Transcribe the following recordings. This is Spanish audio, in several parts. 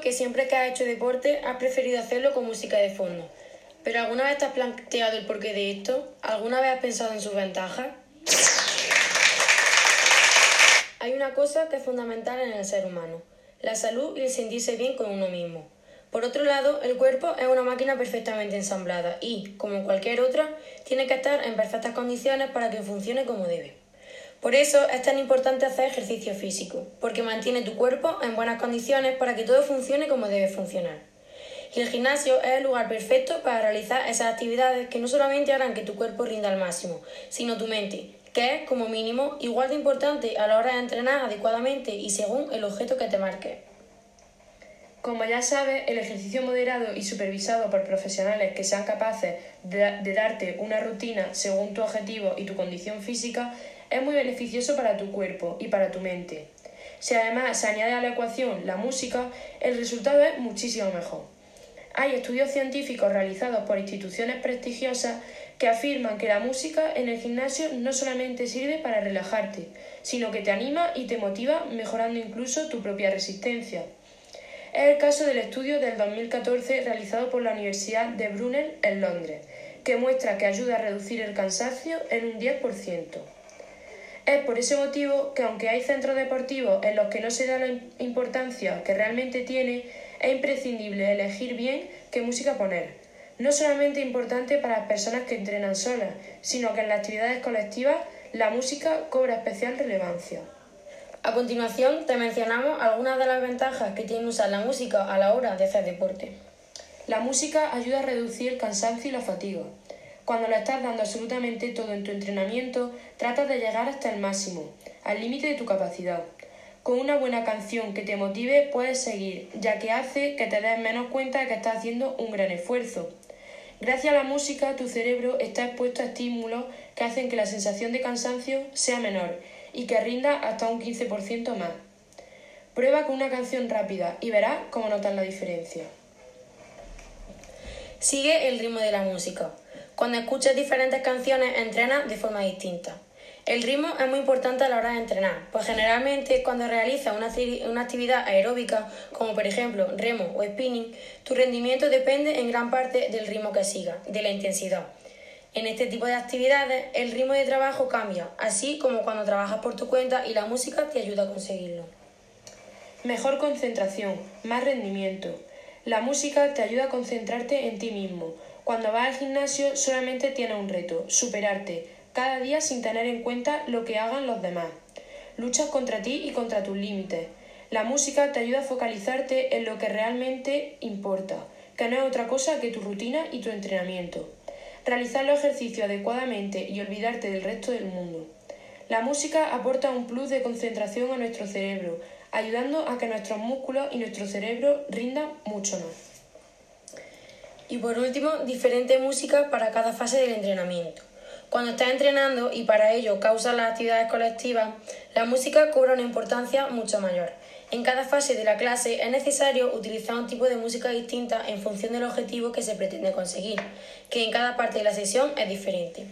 que siempre que has hecho deporte has preferido hacerlo con música de fondo. ¿Pero alguna vez te has planteado el porqué de esto? ¿Alguna vez has pensado en sus ventajas? Hay una cosa que es fundamental en el ser humano, la salud y el sentirse bien con uno mismo. Por otro lado, el cuerpo es una máquina perfectamente ensamblada y, como cualquier otra, tiene que estar en perfectas condiciones para que funcione como debe. Por eso es tan importante hacer ejercicio físico, porque mantiene tu cuerpo en buenas condiciones para que todo funcione como debe funcionar. Y el gimnasio es el lugar perfecto para realizar esas actividades que no solamente harán que tu cuerpo rinda al máximo, sino tu mente, que es, como mínimo, igual de importante a la hora de entrenar adecuadamente y según el objeto que te marque. Como ya sabes, el ejercicio moderado y supervisado por profesionales que sean capaces de, darte una rutina según tu objetivo y tu condición física es muy beneficioso para tu cuerpo y para tu mente. Si además se añade a la ecuación la música, el resultado es muchísimo mejor. Hay estudios científicos realizados por instituciones prestigiosas que afirman que la música en el gimnasio no solamente sirve para relajarte, sino que te anima y te motiva mejorando incluso tu propia resistencia. Es el caso del estudio del 2014 realizado por la Universidad de Brunel en Londres, que muestra que ayuda a reducir el cansancio en un 10%. Es por ese motivo que aunque hay centros deportivos en los que no se da la importancia que realmente tiene, es imprescindible elegir bien qué música poner. No solamente importante para las personas que entrenan solas, sino que en las actividades colectivas la música cobra especial relevancia. A continuación te mencionamos algunas de las ventajas que tiene usar la música a la hora de hacer deporte. La música ayuda a reducir el cansancio y la fatiga. Cuando le estás dando absolutamente todo en tu entrenamiento, tratas de llegar hasta el máximo, al límite de tu capacidad. Con una buena canción que te motive puedes seguir, ya que hace que te des menos cuenta de que estás haciendo un gran esfuerzo. Gracias a la música, tu cerebro está expuesto a estímulos que hacen que la sensación de cansancio sea menor y que rinda hasta un 15% más. Prueba con una canción rápida y verás cómo notas la diferencia. Sigue el ritmo de la música. Cuando escuchas diferentes canciones, entrenas de forma distinta. El ritmo es muy importante a la hora de entrenar, pues generalmente cuando realizas una, una, actividad aeróbica, como por ejemplo remo o spinning, tu rendimiento depende en gran parte del ritmo que sigas, de la intensidad. En este tipo de actividades, el ritmo de trabajo cambia, así como cuando trabajas por tu cuenta y la música te ayuda a conseguirlo. Mejor concentración, más rendimiento. La música te ayuda a concentrarte en ti mismo. Cuando vas al gimnasio solamente tienes un reto, superarte, cada día sin tener en cuenta lo que hagan los demás. Luchas contra ti y contra tus límites. La música te ayuda a focalizarte en lo que realmente importa, que no es otra cosa que tu rutina y tu entrenamiento realizar los ejercicios adecuadamente y olvidarte del resto del mundo. La música aporta un plus de concentración a nuestro cerebro, ayudando a que nuestros músculos y nuestro cerebro rindan mucho más. Y por último, diferente música para cada fase del entrenamiento. Cuando estás entrenando y para ello causas las actividades colectivas, la música cobra una importancia mucho mayor. En cada fase de la clase es necesario utilizar un tipo de música distinta en función del objetivo que se pretende conseguir, que en cada parte de la sesión es diferente.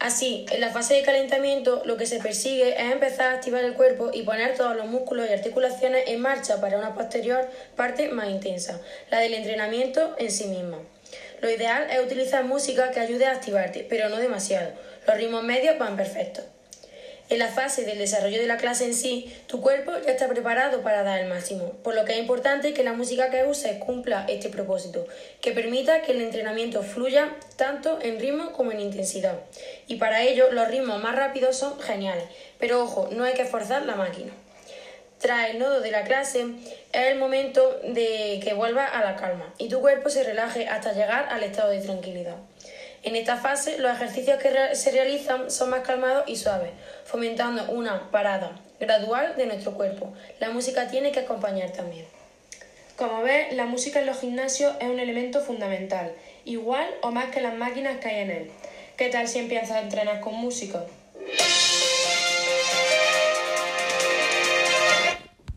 Así, en la fase de calentamiento lo que se persigue es empezar a activar el cuerpo y poner todos los músculos y articulaciones en marcha para una posterior parte más intensa, la del entrenamiento en sí misma. Lo ideal es utilizar música que ayude a activarte, pero no demasiado. Los ritmos medios van perfectos. En la fase del desarrollo de la clase en sí, tu cuerpo ya está preparado para dar el máximo, por lo que es importante que la música que uses cumpla este propósito, que permita que el entrenamiento fluya tanto en ritmo como en intensidad. Y para ello los ritmos más rápidos son geniales, pero ojo, no hay que forzar la máquina. Tras el nodo de la clase es el momento de que vuelva a la calma y tu cuerpo se relaje hasta llegar al estado de tranquilidad. En esta fase, los ejercicios que se realizan son más calmados y suaves, fomentando una parada gradual de nuestro cuerpo. La música tiene que acompañar también. Como ves, la música en los gimnasios es un elemento fundamental, igual o más que las máquinas que hay en él. ¿Qué tal si empiezas a entrenar con música?